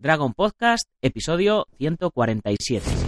Dragon Podcast, episodio 147.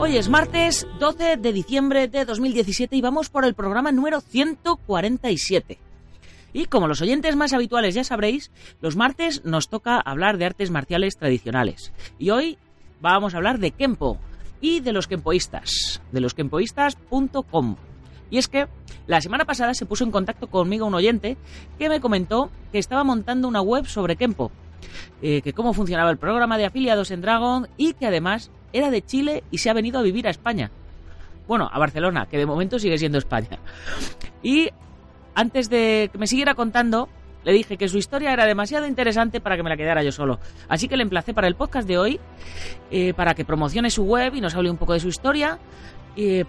Hoy es martes 12 de diciembre de 2017 y vamos por el programa número 147. Y como los oyentes más habituales ya sabréis, los martes nos toca hablar de artes marciales tradicionales. Y hoy vamos a hablar de Kempo y de los Kempoístas, de los Kempoístas.com. Y es que la semana pasada se puso en contacto conmigo un oyente que me comentó que estaba montando una web sobre Kempo, eh, que cómo funcionaba el programa de afiliados en Dragon y que además era de Chile y se ha venido a vivir a España. Bueno, a Barcelona, que de momento sigue siendo España. Y antes de que me siguiera contando, le dije que su historia era demasiado interesante para que me la quedara yo solo. Así que le emplacé para el podcast de hoy, eh, para que promocione su web y nos hable un poco de su historia.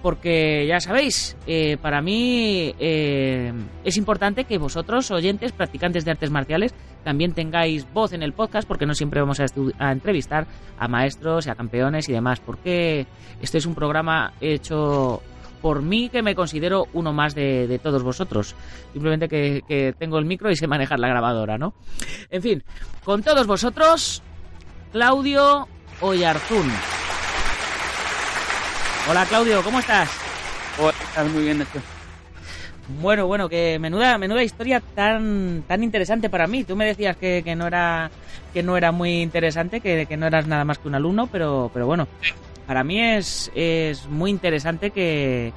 Porque ya sabéis, eh, para mí eh, es importante que vosotros, oyentes, practicantes de artes marciales, también tengáis voz en el podcast, porque no siempre vamos a, entrevistar a maestros y a campeones y demás, porque este es un programa hecho por mí que me considero uno más de, todos vosotros. Simplemente que, tengo el micro y sé manejar la grabadora, ¿no? En fin, con todos vosotros, Claudio Oyarzún. Hola Claudio, ¿cómo estás? Hola, muy bien, bueno, bueno, que menuda, menuda historia tan, tan interesante para mí. Tú me decías que, no era que no era muy interesante, que, que, no eras nada más que un alumno, pero, pero bueno, para mí es, es muy interesante que,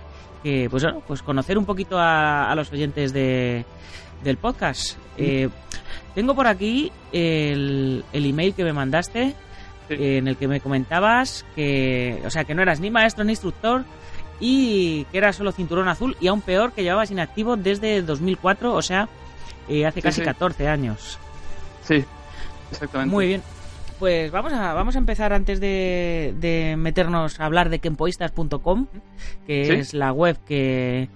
pues pues conocer un poquito a, los oyentes de, del podcast. Eh, tengo por aquí el, el email que me mandaste, en el que me comentabas que, o sea, que no eras ni maestro ni instructor, y que era solo cinturón azul y aún peor que llevabas inactivo desde 2004, o sea, eh, hace casi 14 años. Sí, exactamente. Muy bien. Pues vamos a, vamos a empezar antes de, meternos a hablar de kempoistas.com, que es la web que,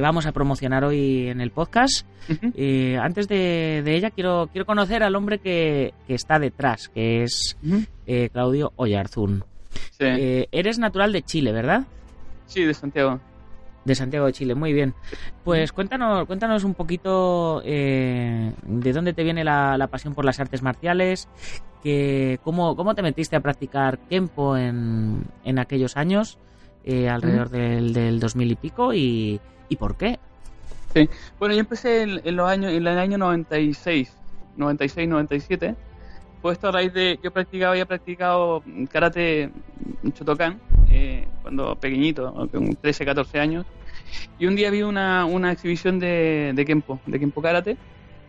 vamos a promocionar hoy en el podcast. Eh, antes de, ella quiero, quiero conocer al hombre que, está detrás, que es eh, Claudio Oyarzún. eres natural de Chile, ¿verdad? Sí, de Santiago. De Santiago de Chile, muy bien. Pues cuéntanos, cuéntanos un poquito eh, de dónde te viene la, pasión por las artes marciales, que, cómo, cómo te metiste a practicar Kempo en, en aquellos años, eh, alrededor del, del 2000 y pico, y, y por qué. Sí, bueno, yo empecé en, los años, en el año 96, 96, 97. Pues esto a raíz de, yo practicaba, había practicado karate Chotokan, eh, cuando pequeñito, con 13, 14 años. Y un día vi una, una exhibición de, de Kempo, de Kempo Karate.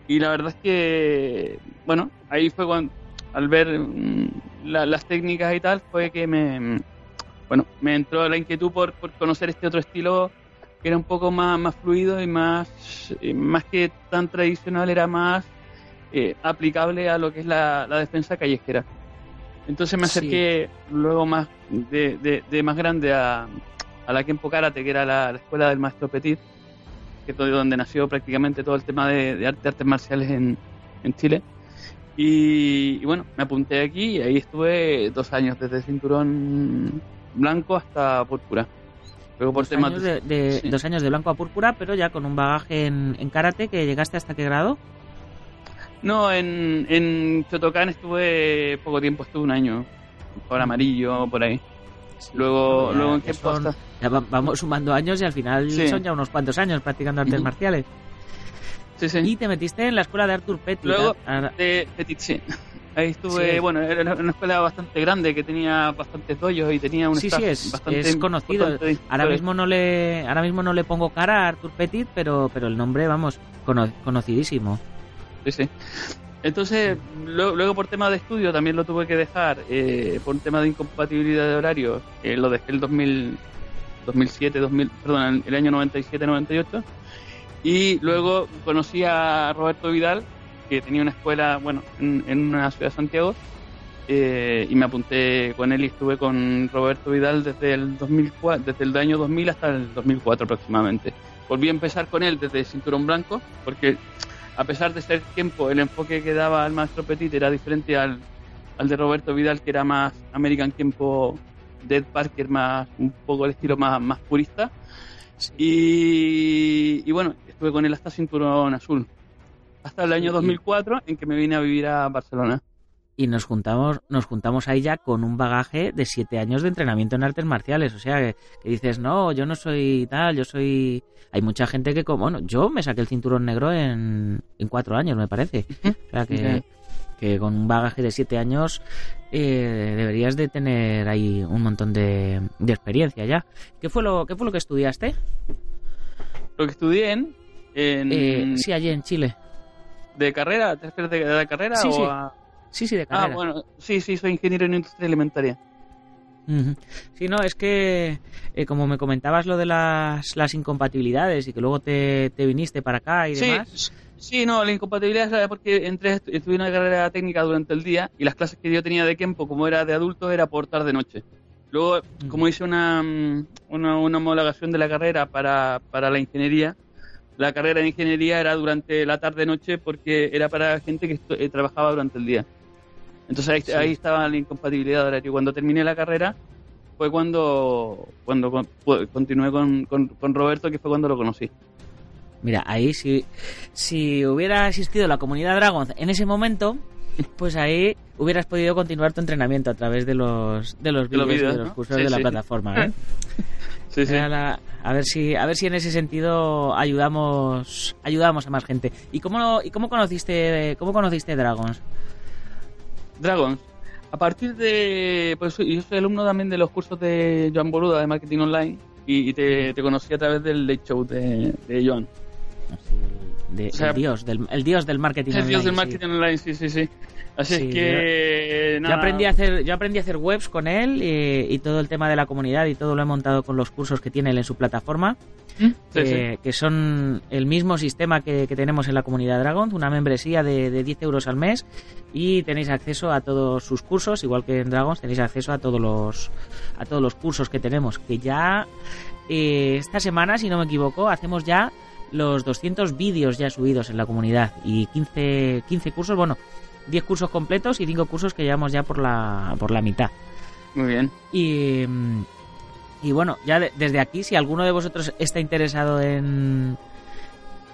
Y la verdad es que, bueno, ahí fue cuando, al ver mm, las técnicas y tal, fue que me, bueno, me entró la inquietud por, por conocer este otro estilo que era un poco más, más fluido y más, más que tan tradicional, era más eh, aplicable a lo que es la defensa callejera. Entonces me acerqué luego más de, de, más grande a, a, la Kempo Karate, que era la, escuela del maestro Petit, que es donde nació prácticamente todo el tema de, de arte- artes marciales en, en Chile. Y, y bueno, me apunté aquí y ahí estuve dos años, desde cinturón blanco hasta púrpura. Luego por Dos temas años de, de- sí. dos años de blanco a púrpura, pero ya con un bagaje en, en karate que llegaste hasta qué grado? No, en, en Shotokan estuve poco tiempo, estuve un año. Por amarillo, por ahí. Luego, Ya- luego en qué son- posta. ya va- vamos sumando años y al final Sí. son ya unos cuantos años practicando artes marciales. Sí, sí. Y te metiste en la escuela de Arthur Petty. Luego- de Petit, sí. Ahí estuve, Sí. bueno, era una escuela bastante grande que tenía bastantes doyos y tenía un Sí, staff sí, es- bastante es conocido. Ahora mismo no le ahora mismo no le pongo cara a Arthur Petit, pero pero el nombre, vamos, cono- conocidísimo. Sí, sí. Entonces, lo- luego por tema de estudio también lo tuve que dejar, eh, por un tema de incompatibilidad de horarios, eh, lo dejé el 2000, 2007, 2000, perdón, el año 97-98. Y luego conocí a Roberto Vidal, que tenía una escuela, bueno, en, en una ciudad de Santiago, eh, y me apunté con él y estuve con Roberto Vidal desde el 2004, desde el año 2000 hasta el 2004 aproximadamente. Volví a empezar con él desde cinturón blanco, porque a pesar de ser tiempo, el enfoque que daba al maestro Petit era diferente al, al de Roberto Vidal, que era más American Tiempo, Dead Parker, más un poco el estilo más, más purista. Y, y bueno, estuve con él hasta cinturón azul. Hasta el año Sí. 2004, en que me vine a vivir a Barcelona. Y nos juntamos nos juntamos ahí ya con un bagaje de siete años de entrenamiento en artes marciales. O sea, que, que dices, no, yo no soy tal, yo soy... Hay mucha gente que, como, bueno, yo me saqué el cinturón negro en, en cuatro años, me parece. O sea, que, con un bagaje de siete años eh, deberías de tener ahí un montón de, de experiencia ya. ¿Qué fue lo, qué fue lo que estudiaste? Lo que estudié en... en- Eh, sí, allí en Chile. ¿De carrera? ¿Te refieres de, de la carrera? Sí, o sí. a- Sí, sí, de Ah, carrera. bueno, sí, sí, soy ingeniero en industria alimentaria. Sí, no, es que eh, como me comentabas lo de las, las incompatibilidades y que luego te, te viniste para acá y Sí, demás. sí, no, la incompatibilidad era porque entré, estu- estudié una carrera técnica durante el día y las clases que yo tenía de tiempo, como era de adultos, era por tarde-noche. Luego, como hice una, mm, una, una homologación de la carrera para, para la ingeniería, la carrera de ingeniería era durante la tarde-noche porque era para gente que eh, trabajaba durante el día. Entonces ahí, Sí. ahí estaba la incompatibilidad de horario. Cuando terminé la carrera fue cuando, cuando con- continué con, con, con Roberto, que fue cuando lo conocí. Mira, ahí si, si hubiera existido la comunidad Dragon en ese momento, pues ahí hubieras podido continuar tu entrenamiento a través de los, de los De los vídeos vídeos, de los ¿no? cursos Sí, de la sí. plataforma. ¿eh? Sí, sí. Era la- a ver si a ver si en ese sentido ayudamos ayudamos a más gente. ¿Y cómo y cómo conociste cómo conociste Dragons? Dragons. A partir de. Pues yo soy alumno también de los cursos de Joan Boluda de marketing online y, y te, te conocí a través del Late Show de, de Joan. Así, de- O sea, el dios del el dios del marketing El dios online, del sí. marketing online, sí, sí, sí. Así Sí, es que. Yo nada, aprendí a hacer, yo aprendí a hacer webs con él y, y todo el tema de la comunidad y todo lo he montado con los cursos que tiene él en su plataforma, ¿Mm? Sí, que, sí. que son el mismo sistema que, que tenemos en la comunidad Dragon, una membresía de, de 10 euros al mes y tenéis acceso a todos sus cursos, igual que en Dragons tenéis acceso a todos los a todos los cursos que tenemos, que ya eh, esta semana, si no me equivoco, hacemos ya los 200 vídeos ya subidos en la comunidad y 15, 15 cursos, bueno, 10 cursos completos y 5 cursos que llevamos ya por la, por la mitad. Muy bien. Y, y bueno, ya de- desde aquí, si alguno de vosotros está interesado en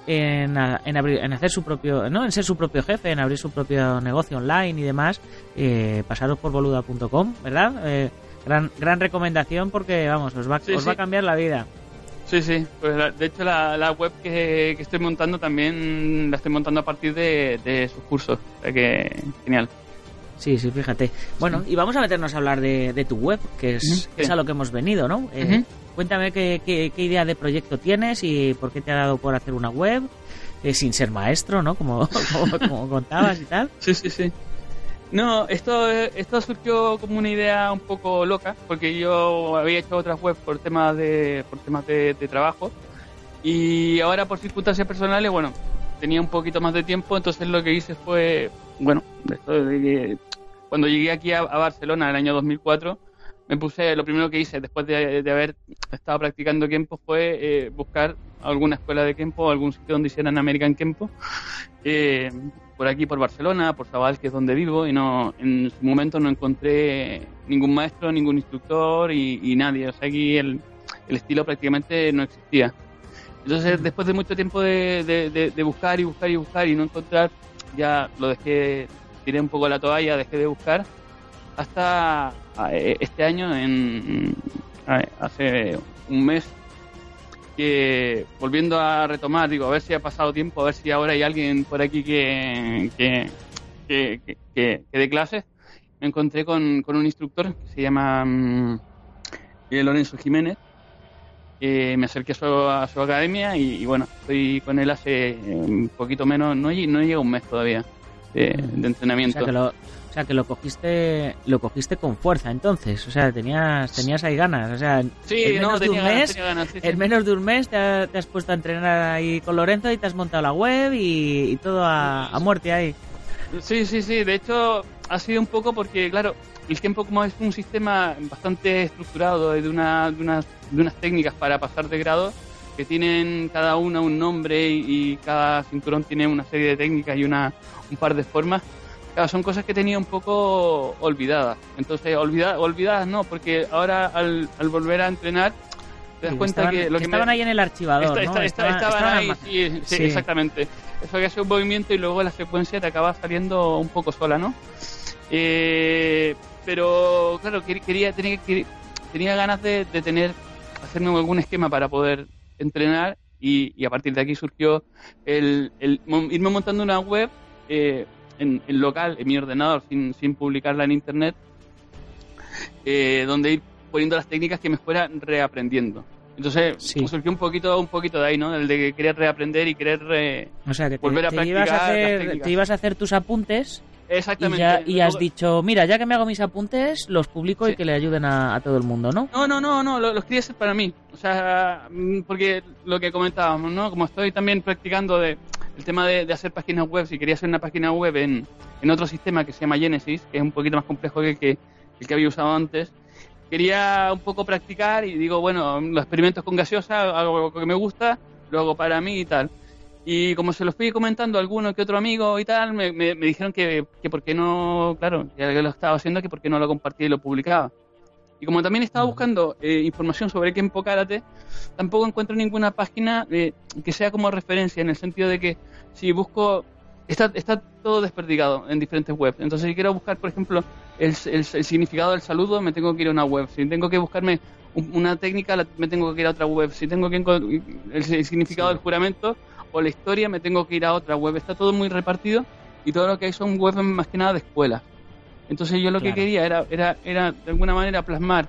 en, en abrir, en hacer su propio, ¿no? en ser su propio jefe, en abrir su propio negocio online y demás, eh, pasaros por boluda.com, ¿verdad? Eh, gran, gran recomendación porque, vamos, os va, Sí, os sí. va a cambiar la vida. Sí, sí. Pues la- de hecho, la, la web que, que estoy montando también la estoy montando a partir de, de sus cursos. O sea que, genial. Sí, sí, fíjate. Bueno, y vamos a meternos a hablar de, de tu web, que es, es a lo que hemos venido, ¿no? Eh. Cuéntame qué, qué- qué idea de proyecto tienes y por qué te ha dado por hacer una web, eh, sin ser maestro, ¿no? Como, como, como contabas y tal. Sí, sí, sí. No, esto, esto surgió como una idea un poco loca, porque yo había hecho otras webs por temas de, por temas de, de trabajo. Y ahora por circunstancias personales, bueno, tenía un poquito más de tiempo, entonces lo que hice fue, bueno, de cuando llegué aquí a, Barcelona en el año 2004, me puse, lo primero que hice después de, haber estado practicando Kempo fue eh, buscar alguna escuela de Kempo, algún sitio donde hicieran American Kempo, eh, por aquí, por Barcelona, por Zabal, que es donde vivo, y no en su momento no encontré ningún maestro, ningún instructor y, nadie. O sea, aquí el, el, estilo prácticamente no existía. Entonces, después de mucho tiempo de, de buscar y buscar y buscar y no encontrar, ya lo dejé, tiré un poco la toalla, dejé de buscar hasta eh, este año, en, hace un mes, que volviendo a retomar, digo, a ver si ha pasado tiempo, a ver si ahora hay alguien por aquí que, que, que, dé clases, me encontré con, con, un instructor que se llama mm, eh, Lorenzo Jiménez. me acerqué a su, academia y, bueno, estoy con él hace un poquito menos, no, no llega un mes todavía de, entrenamiento. O sea, que lo cogiste, lo cogiste con fuerza entonces. O sea, tenías, tenías ahí ganas. O sea, sí, en menos de un mes, en menos de un mes te, has puesto a entrenar ahí con Lorenzo y te has montado la web y, todo a, muerte ahí. Sí, sí, sí. De hecho, ha sido un poco porque, claro, el tiempo como es un sistema bastante estructurado de, una, de, unas, de unas técnicas para pasar de grado que tienen cada una un nombre y, y cada cinturón tiene una serie de técnicas y una, un par de formas son cosas que tenía un poco olvidadas. Entonces, olvida, olvidadas no, porque ahora al, volver a entrenar te das cuenta que, lo que, estaban ahí en el archivador, ¿no? estaban, ahí, sí, exactamente. Eso que hace un movimiento y luego la secuencia te acaba saliendo un poco sola, ¿no? Eh, pero claro, quería, tenía, tenía ganas de, tener, hacerme algún esquema para poder entrenar y, a partir de aquí surgió el, el irme montando una web eh, en, local, en mi ordenador, sin, sin publicarla en internet, eh, donde ir poniendo las técnicas que me fuera reaprendiendo. Entonces pues surgió un poquito, un poquito de ahí, ¿no? El de querer reaprender y querer volver a practicar. Ibas a hacer, te ibas a hacer tus apuntes Exactamente. Y, has dicho, mira, ya que me hago mis apuntes, los publico y que le ayuden a, todo el mundo, ¿no? No, no, no, no, los, quería hacer para mí. O sea, mm, porque lo que comentábamos, ¿no? Como estoy también practicando de el tema de, hacer páginas web, si quería hacer una página web en, en, otro sistema que se llama Genesis, que es un poquito más complejo que el que, el que había usado antes, quería un poco practicar y digo, bueno, los experimentos con gaseosa, algo que me gusta, lo hago para mí y tal. Y como se lo fui comentando a alguno que otro amigo y tal, me, me, dijeron que, que por qué no, claro, ya que lo estaba haciendo, que por qué no lo compartía y lo publicaba. Y como también estaba buscando eh, información sobre Kempo Karate, tampoco encuentro ninguna página eh, que sea como referencia, en el sentido de que si busco, está, está todo desperdigado en diferentes webs. Entonces, si quiero buscar, por ejemplo, el, el, significado del saludo, me tengo que ir a una web. Si tengo que buscarme una técnica, me tengo que ir a otra web. Si tengo que el, el significado del juramento, o la historia me tengo que ir a otra web. Está todo muy repartido y todo lo que hay son webs más que nada de escuelas. Entonces yo lo que quería era, era, era de alguna manera plasmar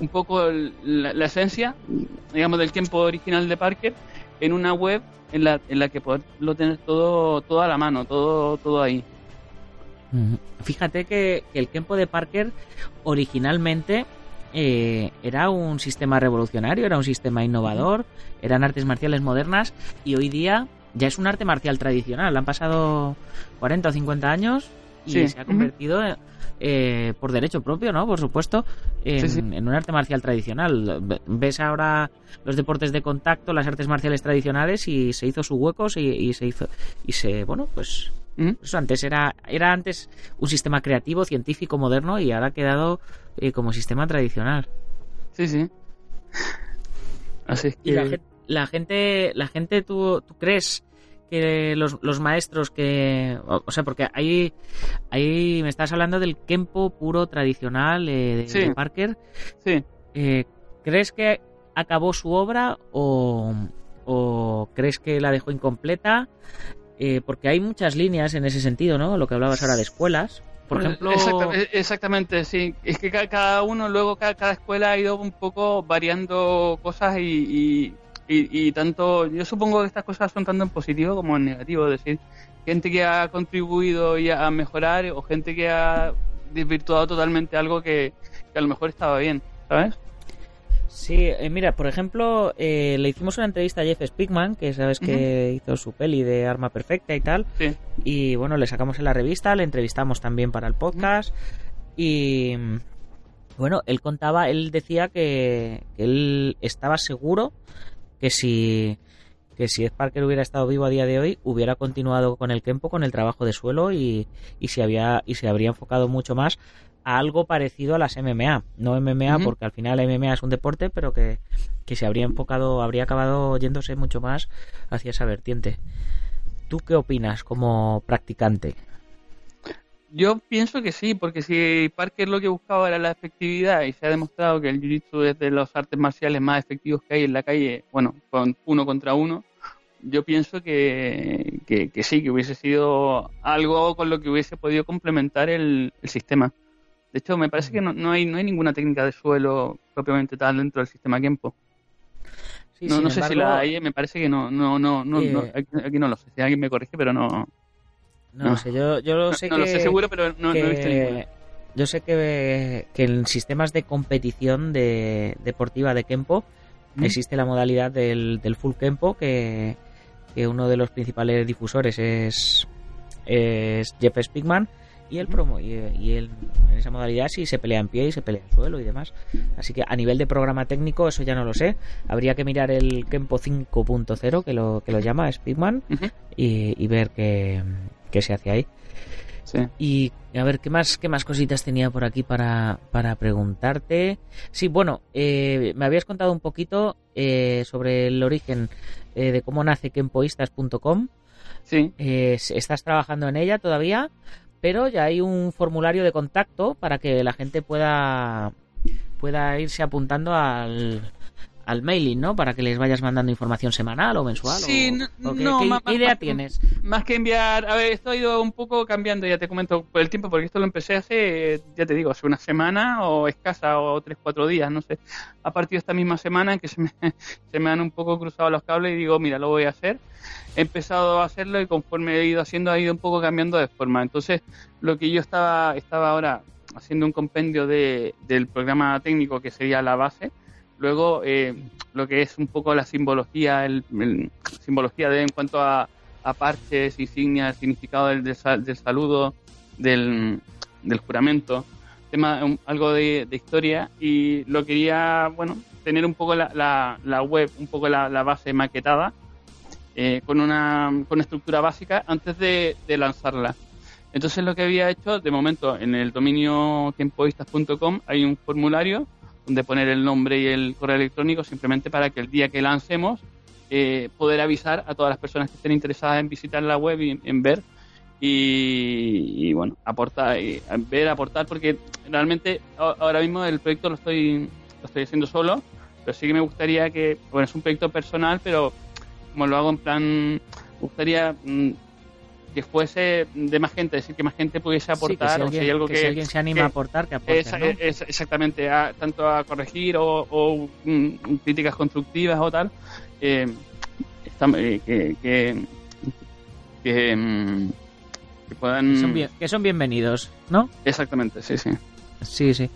un poco la, esencia, digamos, del tiempo original de Parker en una web en la, en la que poderlo tener todo, todo a la mano, todo, todo ahí. Fíjate que, que el tiempo de Parker originalmente eh, era un sistema revolucionario, era un sistema innovador, eran artes marciales modernas y hoy día ya es un arte marcial tradicional. Han pasado 40 o 50 años y se ha convertido eh, por derecho propio, ¿no? Por supuesto, en, un arte marcial tradicional. Ves ahora los deportes de contacto, las artes marciales tradicionales y se hizo su hueco y, se hizo y se, bueno, pues eso antes era, era antes un sistema creativo, científico, moderno y ahora ha quedado eh, como sistema tradicional. Sí, sí. Así Y la, gente, la gente, ¿tú, tú crees que los, los, maestros que... O, sea, porque ahí, ahí me estás hablando del Kempo puro tradicional eh, de, Parker. Sí. Eh, ¿Crees que acabó su obra o, o crees que la dejó incompleta? Eh, porque hay muchas líneas en ese sentido, ¿no? Lo que hablabas ahora de escuelas. Por ejemplo... Exactamente, sí. Es que cada uno, luego cada, escuela ha ido un poco variando cosas y, y, tanto... Yo supongo que estas cosas son tanto en positivo como en negativo. Es decir, gente que ha contribuido ya a mejorar o gente que ha desvirtuado totalmente algo que, que a lo mejor estaba bien, ¿sabes? Sí, eh, mira, por ejemplo, eh, le hicimos una entrevista a Jeff Spickman, que sabes que hizo su peli de Arma Perfecta y tal. Y bueno, le sacamos en la revista, le entrevistamos también para el podcast. Y, Bueno, él contaba, él decía que, que él estaba seguro que si que si Ed Parker hubiera estado vivo a día de hoy, hubiera continuado con el Kempo, con el trabajo de suelo y, y, se, había, y se habría enfocado mucho más a algo parecido a las MMA. No MMA, porque al final MMA es un deporte, pero que, que se habría enfocado, habría acabado yéndose mucho más hacia esa vertiente. ¿Tú qué opinas como practicante? Yo pienso que sí, porque si Parker lo que buscaba era la efectividad y se ha demostrado que el Jiu-Jitsu es de los artes marciales más efectivos que hay en la calle, bueno, con uno contra uno, yo pienso que, que, que sí, que hubiese sido algo con lo que hubiese podido complementar el, el sistema. De hecho, me parece que no, no hay no hay ninguna técnica de suelo propiamente tal dentro del sistema Kempo. Sí, no sé si la hay, me parece que no, no, no, no, Eh, no, aquí, aquí no lo sé. Si alguien me corrige, pero no, No, no. sé, yo, yo lo sé no que... lo sé seguro, pero no, no he visto que- ninguna. Yo sé que, que en sistemas de competición de, deportiva de Kempo ¿Mm? existe la modalidad del, del full Kempo que, que uno de los principales difusores es, es Jeff Spigman y él, promo, y, y él en esa modalidad sí se pelea en pie y se pelea en suelo y demás. Así que a nivel de programa técnico eso ya no lo sé. Habría que mirar el Kempo 5.0 que lo, que lo llama Ujú. y, y ver qué, qué se hace ahí. Sí. Y a ver, ¿qué más, qué más cositas tenía por aquí para, para preguntarte? Sí, bueno, eh, me habías contado un poquito eh, sobre el origen eh, de cómo nace kempoistas.com. Sí. Eh, estás trabajando en ella todavía, pero ya hay un formulario de contacto para que la gente pueda, pueda irse apuntando al, al mailing, ¿no? Para que les vayas mandando información semanal o mensual. Sí, o- no- o qué- no, ¿qué, más- qué idea más- tienes? Más que enviar, a ver, esto ha ido un poco cambiando, ya te comento por el tiempo, porque esto lo empecé hace, ya te digo, hace una semana o escasa o tres, cuatro días, no sé. A partir de esta misma semana en que se me, se me han un poco cruzado los cables y digo, mira, lo voy a hacer. He empezado a hacerlo y conforme he ido haciendo ha ido un poco cambiando de forma. Entonces, lo que yo estaba, estaba ahora haciendo un compendio de, del programa técnico que sería la base, luego eh, lo que es un poco la simbología, el, simbología de en cuanto a, a parches, insignias, significado del, del, sal- del saludo, del, del juramento, tema algo de, historia y lo quería, bueno, tener un poco la, la, web, un poco la, base maquetada eh, con una con estructura básica antes de, de lanzarla. Entonces lo que había hecho, de momento, en el dominio tiempoistas.com hay un formulario donde poner el nombre y el correo electrónico simplemente para que el día que lancemos eh, poder avisar a todas las personas que estén interesadas en visitar la web y en ver y, y, bueno, aportar, y ver, aportar, porque realmente ahora mismo el proyecto lo estoy, lo estoy haciendo solo, pero sí que me gustaría que, bueno, es un proyecto personal, pero como lo hago en plan, me gustaría mm, que fuese de más gente, es decir, que más gente pudiese Sí, aportar, si o alguien, si hay algo que que, si alguien se anima que- a aportar, que aporte, Esa- ¿no? es- exactamente, a- tanto a corregir o, o, mm, críticas constructivas o tal, eh, está- eh, que, que, que, mm, que puedan... Que son, bien- que son bienvenidos, ¿no? Exactamente, sí, sí. Sí, sí.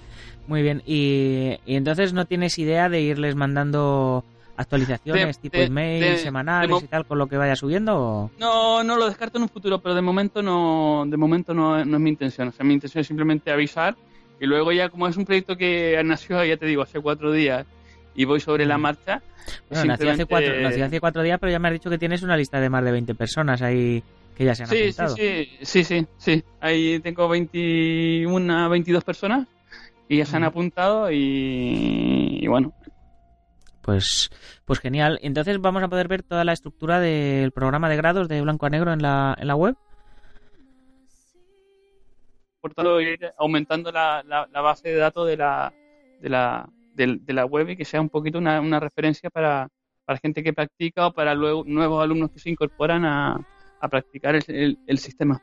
Muy bien. Y, y entonces no tienes idea de irles mandando actualizaciones De- tipo de- email, de- semanales y tal con lo que vaya subiendo? o- No, no lo descarto en un futuro, pero de momento no, de momento no, no es mi intención. O sea, mi intención es simplemente avisar y luego ya como es un proyecto que nació, ya te digo, hace cuatro días y voy sobre la marcha. pues Bueno, nació hace, cuatro, nació hace cuatro días, pero ya me has dicho que tienes una lista de más de 20 personas ahí que ya se han Sí, apuntado. sí, sí, sí, sí. Ahí tengo 21, 22 personas y ya se han apuntado y, y bueno, Pues, pues genial. Entonces vamos a poder ver toda la estructura del programa de grados de blanco a negro en la, en la web. por tanto ir aumentando la, la, la base de datos de la, de la, de la web y que sea un poquito una, una referencia para, para gente que practica o para luego nuevos alumnos que se incorporan a, a practicar el, el- el sistema.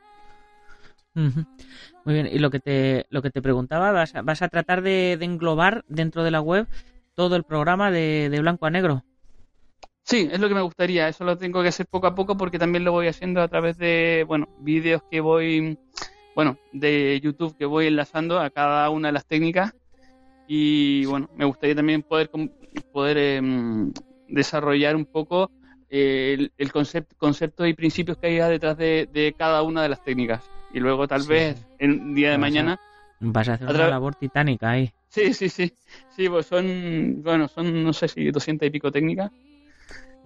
Muy bien, y lo que te, lo que te preguntaba, ¿vas a, vas a tratar de, de englobar dentro de la web todo el programa de, de blanco a negro? Sí, es lo que me gustaría. Eso lo tengo que hacer poco a poco porque también lo voy haciendo a través de, bueno, vídeos que voy, bueno, de YouTube que voy enlazando a cada una de las técnicas. Y bueno, me gustaría también poder, poder em, desarrollar un poco eh, el, el concepto, conceptos y principios que hay detrás de, de cada una de las técnicas. Y luego tal Sí, vez sí. en un día de Vas a- mañana Vas a hacer una labor titánica ahí. Sí, sí, sí. Sí, pues son, bueno, son, no sé si 200 y pico técnicas.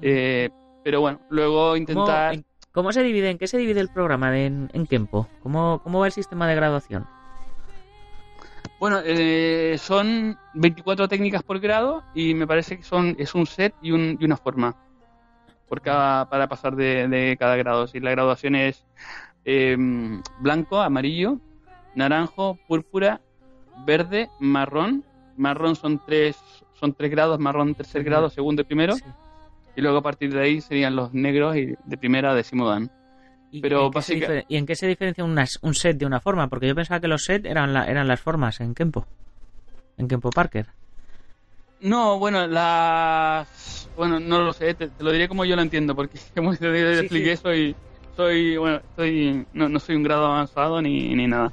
Eh, pero bueno, luego intentar... ¿Cómo, se divide, en qué se divide el programa en, en Kempo? ¿Cómo, ¿Cómo va el sistema de graduación? Bueno, eh, son 24 técnicas por grado y me parece que son es un set y, un, y una forma por cada, para pasar de, de cada grado. Si la graduación es eh, blanco, amarillo, naranjo, púrpura, verde, marrón. Marrón son tres son tres grados, marrón tercer grado, segundo y primero. Sí. Y luego a partir de ahí serían los negros y de primera a décimo dan. ¿Y, Pero en ¿Y en qué se diferencia unas- un set de una forma? Porque yo pensaba que los sets eran, la- eran las formas en Kempo. En Kempo Parker. No, bueno, las... Bueno, no lo sé, te, te lo diré como yo lo entiendo, porque como te Sí, expliqué, sí. soy... Soy, bueno, soy, no, no soy un grado avanzado ni, ni nada.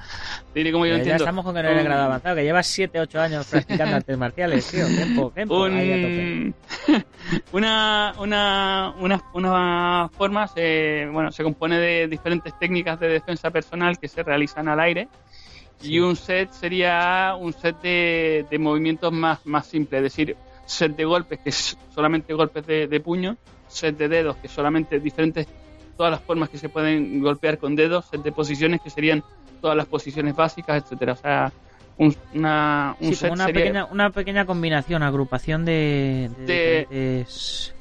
Te diré como yo ya entiendo. estamos con que no eres grado avanzado, que llevas 7, 8 años practicando artes marciales, tío. Kempo, Kempo. ahí a tope. un, una, una, una, una forma se, bueno, se compone de diferentes técnicas de defensa personal que se realizan al aire y un set sería un set de, de movimientos más, más simples, es decir, set de golpes que es solamente golpes de, de puño, set de dedos que solamente diferentes, todas las formas que se pueden golpear con dedos, set de posiciones que serían todas las posiciones básicas, etcétera, o sea, un, una, un Sí, set una sería- pequeña, una pequeña combinación, agrupación de, de De- diferentes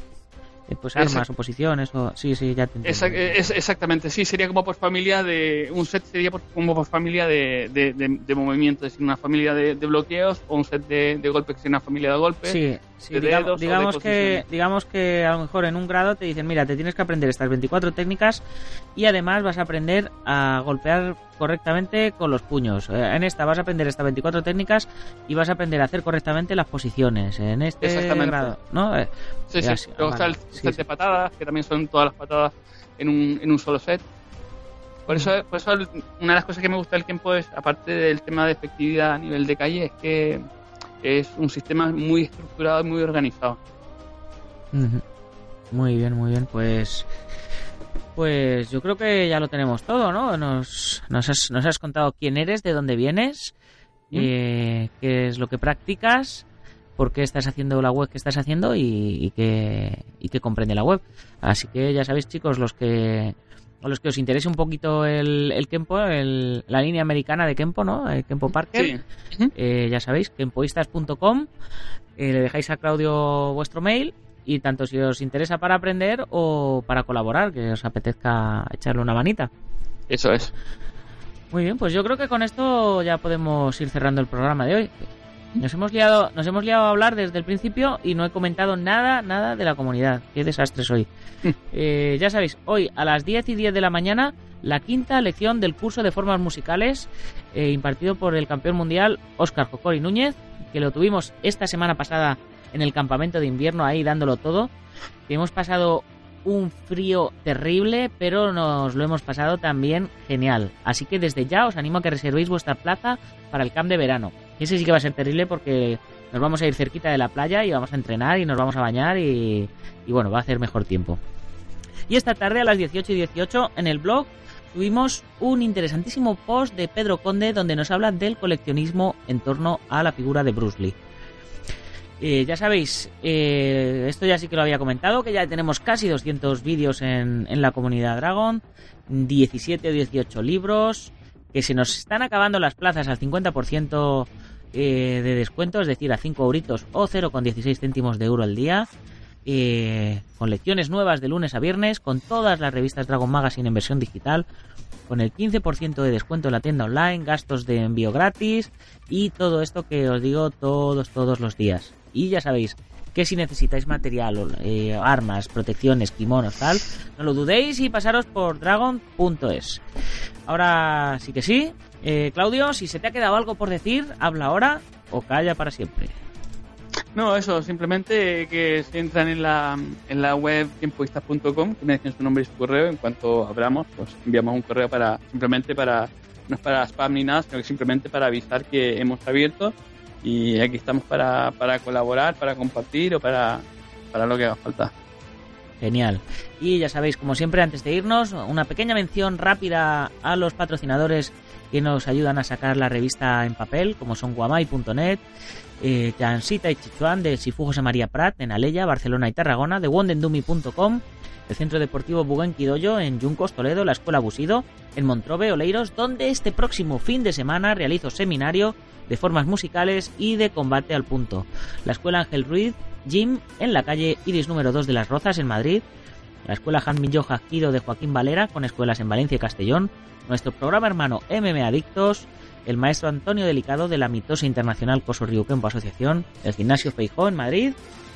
eh, pues armas o posiciones. O... Sí, sí, ya te entiendo. Exact- es- exactamente, sí, sería como por familia de. Un set sería por- como por familia de, de, de, de movimientos, es decir, una familia de, de bloqueos o un set de, de golpes que sería una familia de golpes. Sí, sí, de digamos, dedos de que, digamos que a lo mejor en un grado te dicen, mira, te tienes que aprender estas 24 técnicas y además vas a aprender a golpear correctamente con los puños. Eh, En esta vas a aprender estas 24 técnicas y vas a aprender a hacer correctamente las posiciones. En este Exactamente. grado, ¿no? Eh, Sí, sí. sí, Luego está vale, el sí, set sí. de patadas, que también son todas las patadas en un, en un solo set. Por eso, por eso una de las cosas que me gusta del Kempo es, aparte del tema de efectividad a nivel de calle, es que es un sistema muy estructurado y muy organizado. Muy bien, muy bien. Pues, pues yo creo que ya lo tenemos todo, ¿no? Nos, nos, has, nos has contado quién eres, de dónde vienes, eh, qué es lo que practicas, por qué estás haciendo la web que estás haciendo y, y qué, y qué comprende la web. Así que ya sabéis, chicos, los que a los que os interese un poquito el, el Kempo, el- la línea americana de Kempo, ¿no? El Kempo Parker. Sí. Eh, ya sabéis, kempoistas.com, eh, le dejáis a Claudio vuestro mail y tanto si os interesa para aprender o para colaborar, que os apetezca echarle una manita. Eso es. Muy bien, pues yo creo que con esto ya podemos ir cerrando el programa de hoy. Nos hemos liado, nos hemos liado a hablar desde el principio y no he comentado nada, nada de la comunidad. Qué desastre soy. Eh, ya sabéis, hoy a las 10 y 10 de la mañana, la quinta lección del curso de formas musicales eh, impartido por el campeón mundial Óscar Jocori Núñez, que lo tuvimos esta semana pasada en el campamento de invierno ahí dándolo todo. Hemos pasado un frío terrible, pero nos lo hemos pasado también genial. Así que desde ya os animo a que reservéis vuestra plaza para el camp de verano. Ese sí que va a ser terrible porque nos vamos a ir cerquita de la playa y vamos a entrenar y nos vamos a bañar y, y bueno, va a hacer mejor tiempo. Y esta tarde a las 18 y 18 en el blog tuvimos un interesantísimo post de Pedro Conde donde nos habla del coleccionismo en torno a la figura de Bruce Lee. Eh, ya sabéis, eh, esto ya sí que lo había comentado, que ya tenemos casi 200 vídeos en, en la comunidad Dragon, 17 o 18 libros, que se nos están acabando las plazas al 50% eh, de descuento, es decir, a 5 euritos o 0,16 céntimos de euro al día, eh, con lecciones nuevas de lunes a viernes, con todas las revistas Dragon Magazine en versión digital, con el 15% de descuento en la tienda online, gastos de envío gratis y todo esto que os digo todos, todos los días. Y ya sabéis que si necesitáis material, eh, armas, protecciones, kimonos, tal, no lo dudéis y pasaros por dragon.es. Ahora sí que sí. Eh, Claudio, si se te ha quedado algo por decir, habla ahora o calla para siempre. No, eso, simplemente que se entran en la, en la web tiempoistas.com, que me dejen su nombre y su correo, en cuanto abramos, pues enviamos un correo para, simplemente para, no es para spam ni nada, sino que simplemente para avisar que hemos abierto y aquí estamos para, para colaborar, para compartir o para, para lo que haga falta. Genial. Y ya sabéis, como siempre, antes de irnos, una pequeña mención rápida a los patrocinadores que nos ayudan a sacar la revista en papel, como son guamay.net, eh, y Chichuan de Sifu José María Prat en Aleya, Barcelona y Tarragona, de wondendumi.com, el Centro Deportivo Buguenquidoyo en Yuncos, Toledo, la Escuela Busido, en Montrobe, Oleiros, donde este próximo fin de semana realizo seminario de formas musicales y de combate al punto. La Escuela Ángel Ruiz, Gym, en la calle Iris número 2 de Las Rozas, en Madrid. La Escuela Hanmin Yoja Kido de Joaquín Valera, con escuelas en Valencia y Castellón. Nuestro programa hermano MM Adictos. El maestro Antonio Delicado de la mitosa internacional Coso Ryukenpo Asociación. El Gimnasio Feijó en Madrid.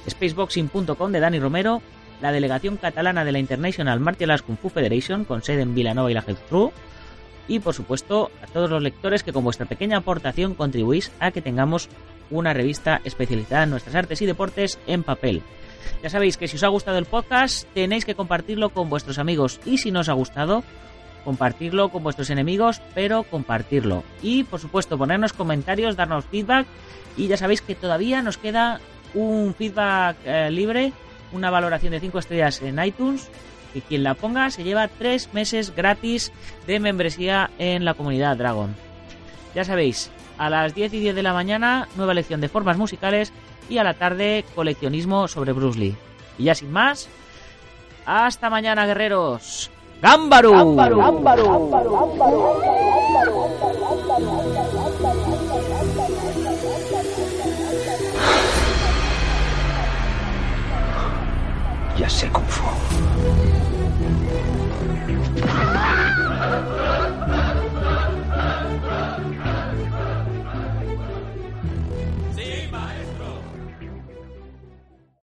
Spaceboxing.com de Dani Romero. La delegación catalana de la International Martial Arts Kung Fu Federation, con sede en Vilanova y la Geltrú y por supuesto a todos los lectores que con vuestra pequeña aportación contribuís a que tengamos una revista especializada en nuestras artes y deportes en papel. Ya sabéis que si os ha gustado el podcast tenéis que compartirlo con vuestros amigos y si no os ha gustado compartirlo con vuestros enemigos, pero compartirlo. Y por supuesto ponernos comentarios, darnos feedback y ya sabéis que todavía nos queda un feedback eh, libre, una valoración de 5 estrellas en iTunes y quien la ponga se lleva 3 meses gratis de membresía en la comunidad Dragon. Ya sabéis, a las 10 y 10 de la mañana, nueva lección de formas musicales y a la tarde, coleccionismo sobre Bruce Lee. Y ya sin más, hasta mañana, guerreros. ¡Gámbaru! Ya sé Kung Fu.